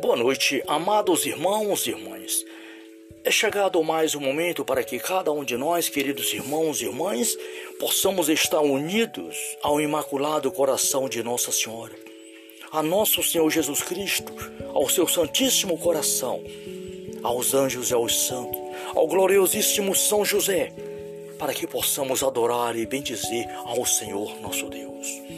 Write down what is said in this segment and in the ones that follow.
Boa noite, amados irmãos e irmãs. É chegado mais um momento para que cada um de nós, queridos irmãos e irmãs, possamos estar unidos ao Imaculado Coração de Nossa Senhora, a nosso Senhor Jesus Cristo, ao seu Santíssimo Coração, aos anjos e aos santos, ao gloriosíssimo São José, para que possamos adorar e bendizer ao Senhor nosso Deus.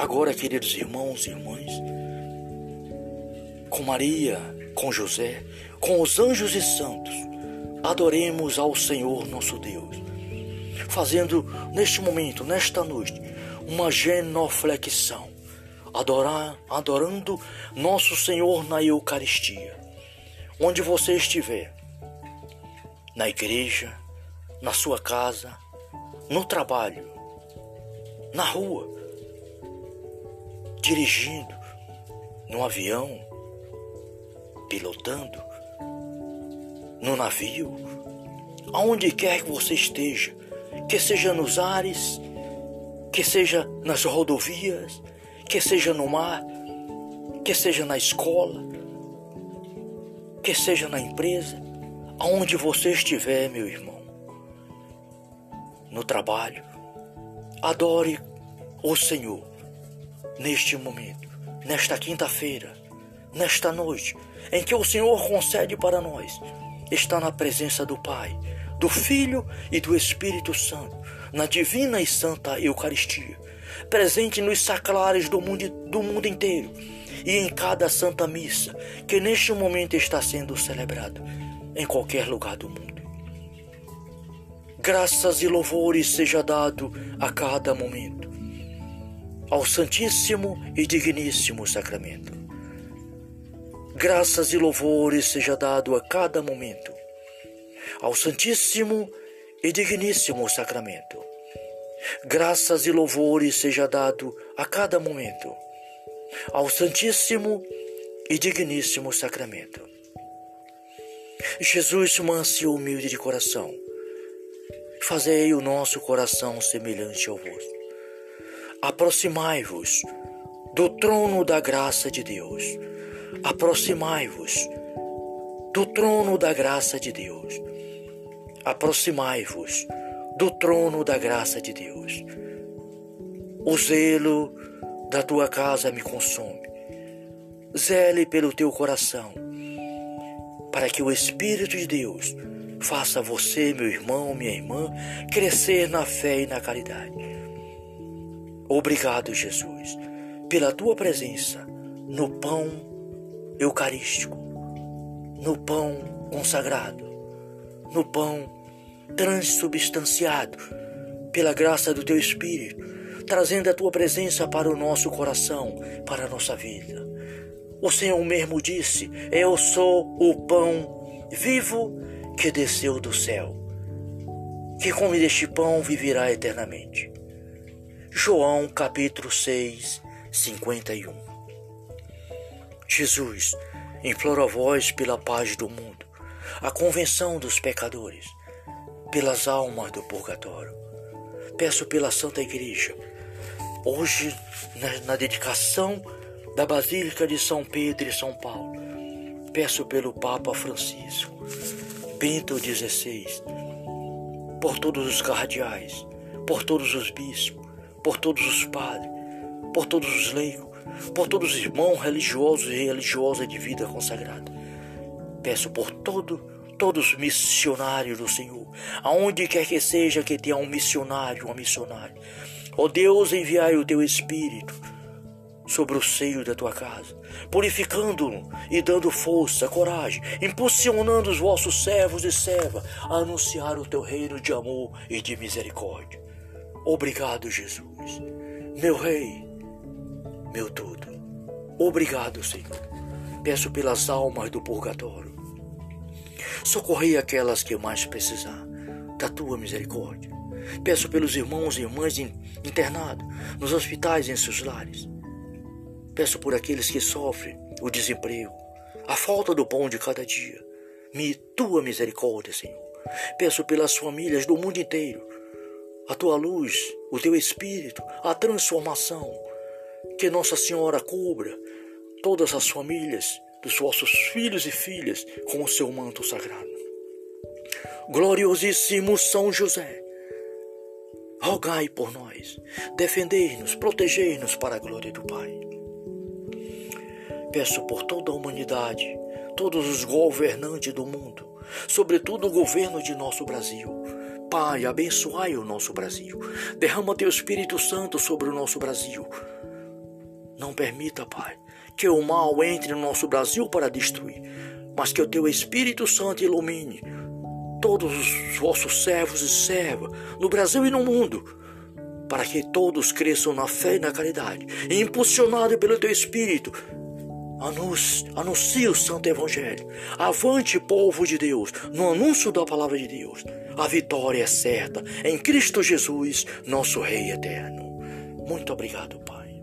Agora, queridos irmãos e irmãs, com Maria, com José, com os anjos e santos, adoremos ao Senhor nosso Deus, fazendo neste momento, nesta noite, uma genoflexão, adorar, adorando nosso Senhor na Eucaristia, onde você estiver, na igreja, na sua casa, no trabalho, na rua, dirigindo, no avião, pilotando, no navio, aonde quer que você esteja, que seja nos ares, que seja nas rodovias, que seja no mar, que seja na escola, que seja na empresa, aonde você estiver, meu irmão no trabalho. Adore o Senhor neste momento, nesta quinta-feira, nesta noite, em que o Senhor concede para nós estar na presença do Pai, do Filho e do Espírito Santo, na divina e santa Eucaristia, presente nos saclares do mundo, do mundo inteiro e em cada santa missa que neste momento está sendo celebrado em qualquer lugar do mundo. Graças e louvores seja dado a cada momento ao Santíssimo e Digníssimo Sacramento. Graças e louvores seja dado a cada momento ao Santíssimo e Digníssimo Sacramento. Graças e louvores seja dado a cada momento ao Santíssimo e Digníssimo Sacramento. Jesus, manso e humilde de coração, fazei o nosso coração semelhante ao vosso. Aproximai-vos do trono da graça de Deus. Aproximai-vos do trono da graça de Deus. Aproximai-vos do trono da graça de Deus. O zelo da tua casa me consome. Zele pelo teu coração, para que o Espírito de Deus Faça você, meu irmão, minha irmã, crescer na fé e na caridade. Obrigado, Jesus, pela tua presença no pão eucarístico, no pão consagrado, no pão transubstanciado pela graça do teu Espírito, trazendo a tua presença para o nosso coração, para a nossa vida. O Senhor mesmo disse: Eu sou o pão vivo que desceu do céu, que come deste pão viverá eternamente. João capítulo 6, 51 Jesus implora a vós pela paz do mundo, a convenção dos pecadores, pelas almas do purgatório. Peço pela Santa Igreja, hoje na, na dedicação da Basílica de São Pedro e São Paulo, peço pelo Papa Francisco Bento XVI, por todos os cardeais, por todos os bispos, por todos os padres, por todos os leigos, por todos os irmãos religiosos e religiosas de vida consagrada. Peço por todo, todos os missionários do Senhor, aonde quer que seja que tenha um missionário, uma missionária. Ó Deus, enviai o teu Espírito sobre o seio da tua casa, purificando-no e dando força, coragem, impulsionando os vossos servos e servas a anunciar o teu reino de amor e de misericórdia. Obrigado, Jesus, meu Rei, meu tudo. Obrigado, Senhor. Peço pelas almas do purgatório. Socorrei aquelas que mais precisar da tua misericórdia. Peço pelos irmãos e irmãs internados nos hospitais e em seus lares. Peço por aqueles que sofrem o desemprego, a falta do pão de cada dia. Me tua misericórdia, Senhor. Peço pelas famílias do mundo inteiro, a tua luz, o teu espírito, a transformação. Que Nossa Senhora cubra todas as famílias dos vossos filhos e filhas com o seu manto sagrado. Gloriosíssimo São José, rogai por nós, defendei-nos, protegei-nos para a glória do Pai. Peço por toda a humanidade, todos os governantes do mundo, sobretudo o governo de nosso Brasil. Pai, abençoai o nosso Brasil. Derrama teu Espírito Santo sobre o nosso Brasil. Não permita, Pai, que o mal entre no nosso Brasil para destruir, mas que o teu Espírito Santo ilumine todos os vossos servos e servas, no Brasil e no mundo, para que todos cresçam na fé e na caridade, impulsionado pelo teu Espírito, anuncie o Santo Evangelho. Avante, povo de Deus, no anúncio da palavra de Deus. A vitória é certa em Cristo Jesus, nosso Rei eterno. Muito obrigado, Pai.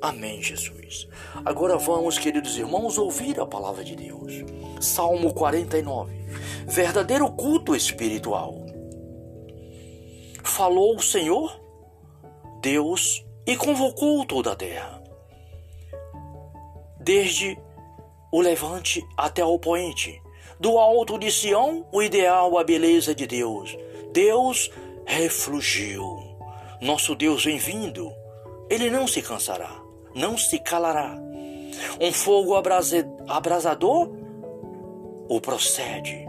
Amém, Jesus. Agora vamos, queridos irmãos, ouvir a palavra de Deus. Salmo 49. Verdadeiro culto espiritual. Falou o Senhor, Deus, e convocou toda a terra. Desde o levante até o poente, do alto de Sião, o ideal, a beleza de Deus. Deus reflugiu. Nosso Deus vem vindo, ele não se cansará não se calará. Um fogo abrasador o procede,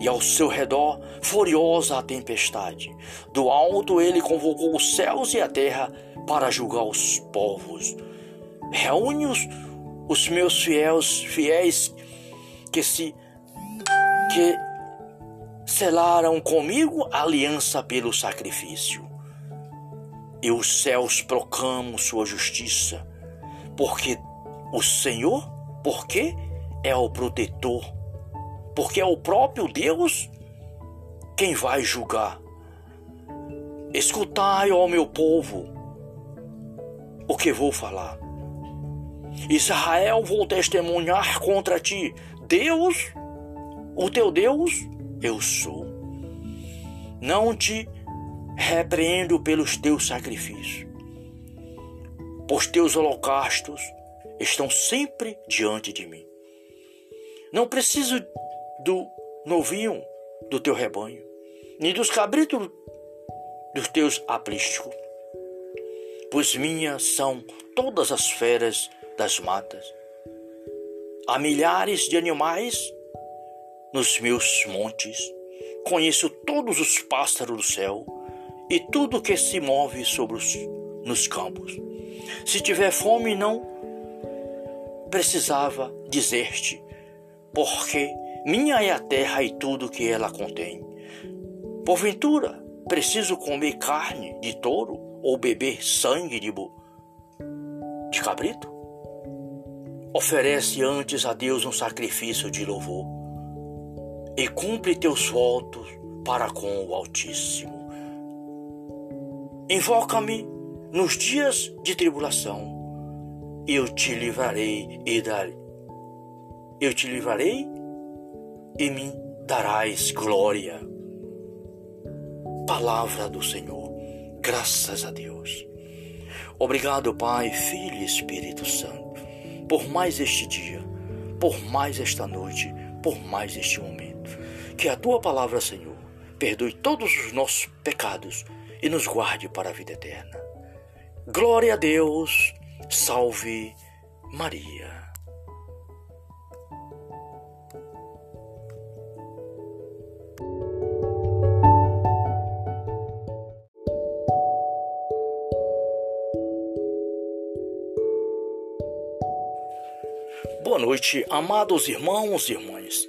e ao seu redor furiosa a tempestade. Do alto ele convocou os céus e a terra para julgar os povos. Reúne os, meus fiéis, fiéis que se que selaram comigo aliança pelo sacrifício e os céus proclamam sua justiça, porque o Senhor, porque é o protetor, porque é o próprio Deus quem vai julgar. Escutai, ó meu povo, o que vou falar. Israel, vou testemunhar contra ti. Deus, o teu Deus, eu sou. Não te repreendo pelos teus sacrifícios, pois teus holocaustos estão sempre diante de mim. Não preciso do novinho do teu rebanho, nem dos cabritos dos teus apriscos, pois minhas são todas as feras das matas. Há milhares de animais nos meus montes, conheço todos os pássaros do céu e tudo que se move sobre os, nos campos. Se tiver fome, não precisava dizer-te, porque minha é a terra e tudo que ela contém. Porventura, preciso comer carne de touro ou beber sangue de, de cabrito? Oferece antes a Deus um sacrifício de louvor e cumpre teus votos para com o Altíssimo. Invoca-me nos dias de tribulação, eu te livrarei e darei. Eu te livrarei e me darás glória. Palavra do Senhor, graças a Deus. Obrigado, Pai, Filho e Espírito Santo, por mais este dia, por mais esta noite, por mais este momento. Que a tua palavra, Senhor, perdoe todos os nossos pecados e nos guarde para a vida eterna. Glória a Deus, salve Maria. Boa noite, amados irmãos e irmãs.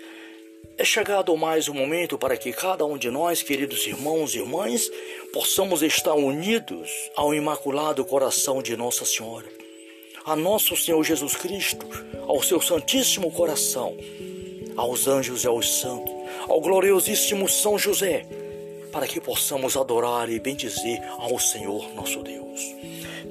É chegado mais um momento para que cada um de nós, queridos irmãos e irmãs, possamos estar unidos ao Imaculado Coração de Nossa Senhora, a nosso Senhor Jesus Cristo, ao seu Santíssimo Coração, aos anjos e aos santos, ao gloriosíssimo São José, para que possamos adorar e bendizer ao Senhor nosso Deus.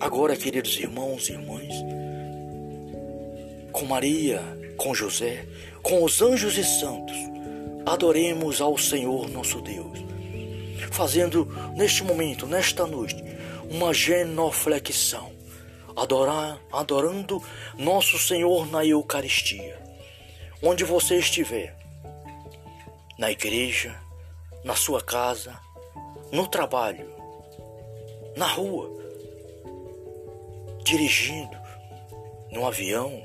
Agora, queridos irmãos e irmãs, com Maria, com José, com os anjos e santos, adoremos ao Senhor nosso Deus, fazendo neste momento, nesta noite, uma genoflexão, adorar, adorando nosso Senhor na Eucaristia, onde você estiver, na igreja, na sua casa, no trabalho, na rua, dirigindo, no avião,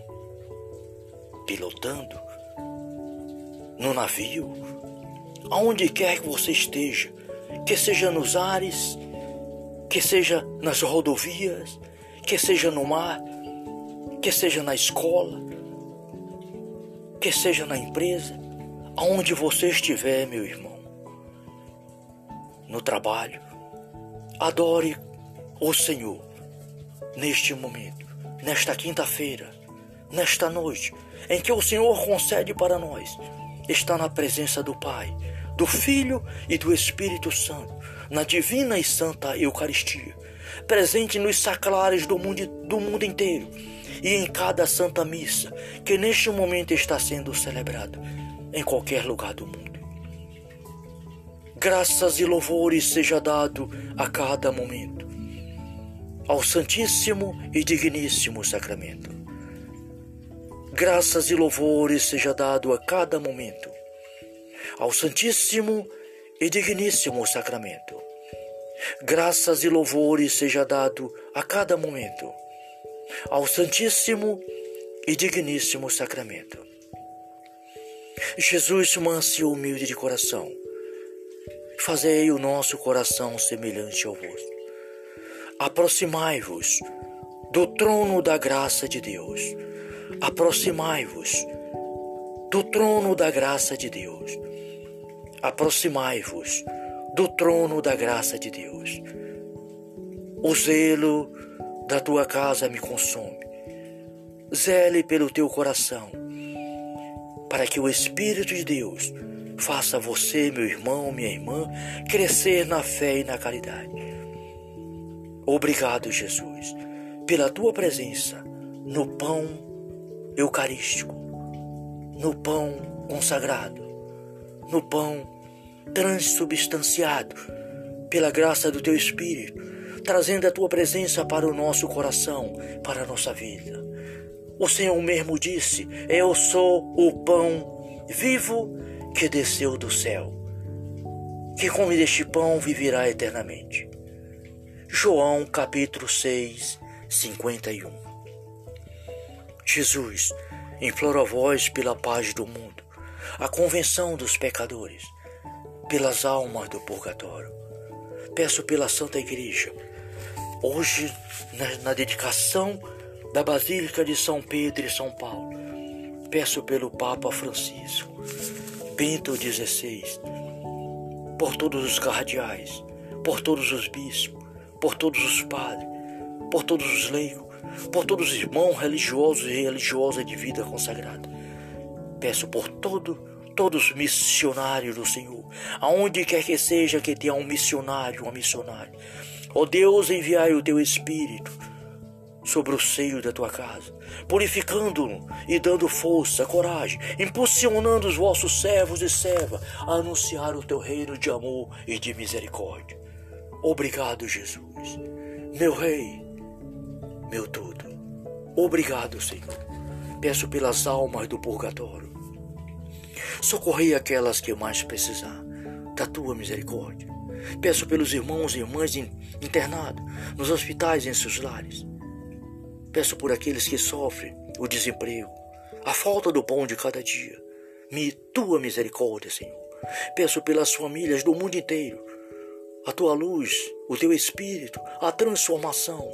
pilotando, no navio, aonde quer que você esteja, que seja nos ares, que seja nas rodovias, que seja no mar, que seja na escola, que seja na empresa, aonde você estiver, meu irmão, no trabalho, adore o Senhor neste momento, nesta quinta-feira, nesta noite, em que o Senhor concede para nós estar na presença do Pai, do Filho e do Espírito Santo, na divina e santa Eucaristia, presente nos saclares do mundo, do mundo inteiro e em cada santa missa que neste momento está sendo celebrada em qualquer lugar do mundo. Graças e louvores seja dado a cada momento ao Santíssimo e Digníssimo Sacramento graças e louvores seja dado a cada momento ao Santíssimo e Digníssimo Sacramento. Graças e louvores seja dado a cada momento ao Santíssimo e Digníssimo Sacramento. Jesus, manso e humilde de coração, fazei o nosso coração semelhante ao vosso. Aproximai-vos do trono da graça de Deus Aproximai-vos do trono da graça de Deus. Aproximai-vos do trono da graça de Deus. O zelo da tua casa me consome. Zele pelo teu coração, para que o Espírito de Deus faça você, meu irmão, minha irmã, crescer na fé e na caridade. Obrigado, Jesus, pela tua presença no pão eucarístico, no pão consagrado, no pão transubstanciado pela graça do teu Espírito, trazendo a tua presença para o nosso coração, para a nossa vida. O Senhor mesmo disse: Eu sou o pão vivo que desceu do céu. Que come deste pão viverá eternamente. João capítulo 6, 51. Jesus, imploro a vós pela paz do mundo, a convenção dos pecadores, pelas almas do purgatório. Peço pela Santa Igreja, hoje na, na dedicação da Basílica de São Pedro e São Paulo. Peço pelo Papa Francisco, Bento XVI, por todos os cardeais, por todos os bispos, por todos os padres, por todos os leigos, por todos os irmãos religiosos e religiosas de vida consagrada. Peço por todo, todos os missionários do Senhor, aonde quer que seja que tenha um missionário, uma missionária. Ó oh Deus, enviai o teu Espírito sobre o seio da tua casa, purificando-no e dando força, coragem, impulsionando os vossos servos e servas a anunciar o teu reino de amor e de misericórdia. Obrigado, Jesus, meu Rei, meu tudo. Obrigado, Senhor. Peço pelas almas do purgatório. Socorrei aquelas que mais precisar da tua misericórdia. Peço pelos irmãos e irmãs internados nos hospitais e em seus lares. Peço por aqueles que sofrem o desemprego, a falta do pão de cada dia. Me tua misericórdia, Senhor. Peço pelas famílias do mundo inteiro, a tua luz, o teu espírito, a transformação.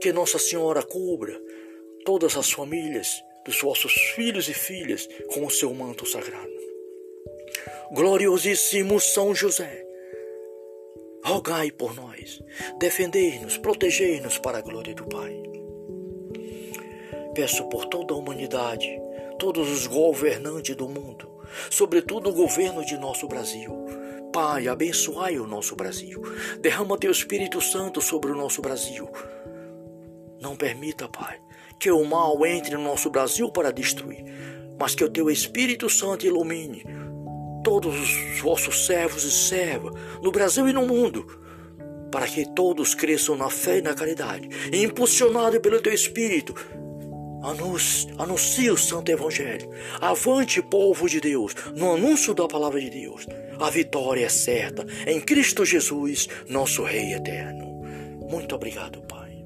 Que Nossa Senhora cubra todas as famílias dos vossos filhos e filhas com o seu manto sagrado. Gloriosíssimo São José, rogai por nós, defendei-nos, protegei-nos para a glória do Pai. Peço por toda a humanidade, todos os governantes do mundo, sobretudo o governo de nosso Brasil. Pai, abençoai o nosso Brasil. Derrama teu Espírito Santo sobre o nosso Brasil. Não permita, Pai, que o mal entre no nosso Brasil para destruir, mas que o teu Espírito Santo ilumine todos os vossos servos e servas no Brasil e no mundo, para que todos cresçam na fé e na caridade, impulsionado pelo teu Espírito, anuncie o Santo Evangelho. Avante, povo de Deus, no anúncio da palavra de Deus. A vitória é certa em Cristo Jesus, nosso Rei eterno. Muito obrigado, Pai.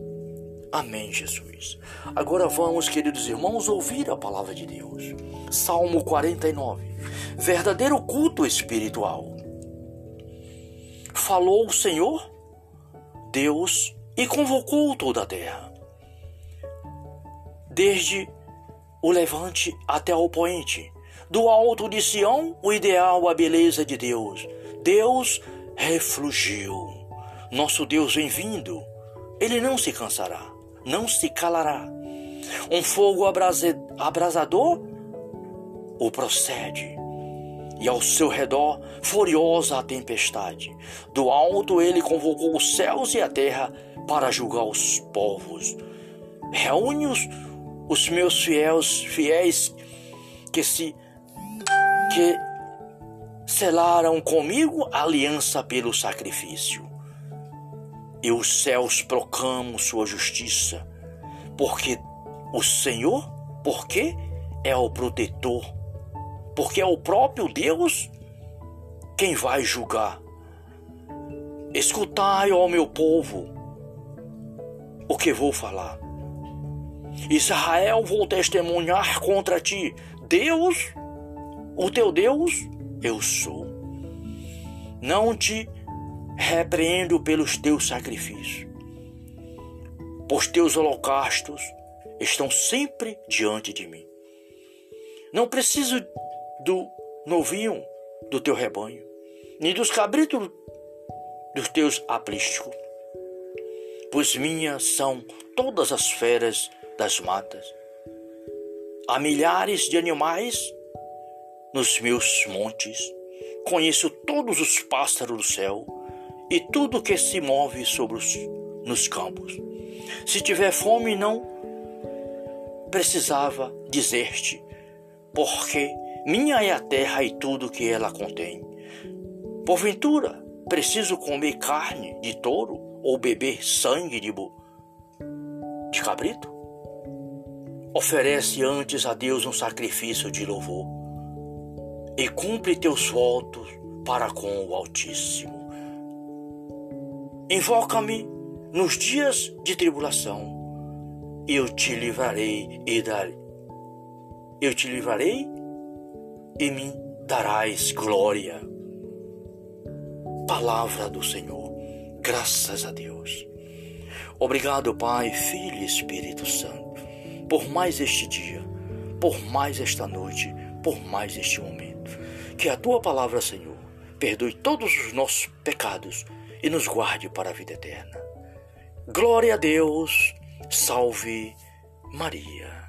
Amém, Jesus. Agora vamos, queridos irmãos, ouvir a palavra de Deus. Salmo 49. Verdadeiro culto espiritual. Falou o Senhor, Deus, e convocou toda a terra desde o levante até o poente. Do alto de Sião, o ideal, a beleza de Deus. Deus reflugiu. Nosso Deus vem vindo. Ele não se cansará, não se calará. Um fogo abrasador o procede. E ao seu redor, furiosa a tempestade. Do alto ele convocou os céus e a terra para julgar os povos. Reúne-os os meus fiéis, fiéis que se que selaram comigo aliança pelo sacrifício. E os céus proclamam sua justiça, porque o Senhor, porque é o protetor, porque é o próprio Deus quem vai julgar. Escutai, ó meu povo, o que vou falar. Israel, vou testemunhar contra ti. Deus, o teu Deus, eu sou. Não te repreendo pelos teus sacrifícios, pois teus holocaustos estão sempre diante de mim. Não preciso do novinho do teu rebanho, nem dos cabritos dos teus apriscos, pois minhas são todas as feras das matas. Há milhares de animais nos meus montes. Conheço todos os pássaros do céu e tudo que se move sobre os nos campos. Se tiver fome, não precisava dizer-te, porque minha é a terra e tudo que ela contém. Porventura, preciso comer carne de touro ou beber sangue de, de cabrito? Oferece antes a Deus um sacrifício de louvor e cumpre teus votos para com o Altíssimo. Invoca-me nos dias de tribulação, eu te livrarei e darei. Eu te livrarei e me darás glória. Palavra do Senhor, graças a Deus. Obrigado, Pai, Filho e Espírito Santo por mais este dia, por mais esta noite, por mais este momento. Que a tua palavra, Senhor, perdoe todos os nossos pecados e nos guarde para a vida eterna. Glória a Deus, salve Maria.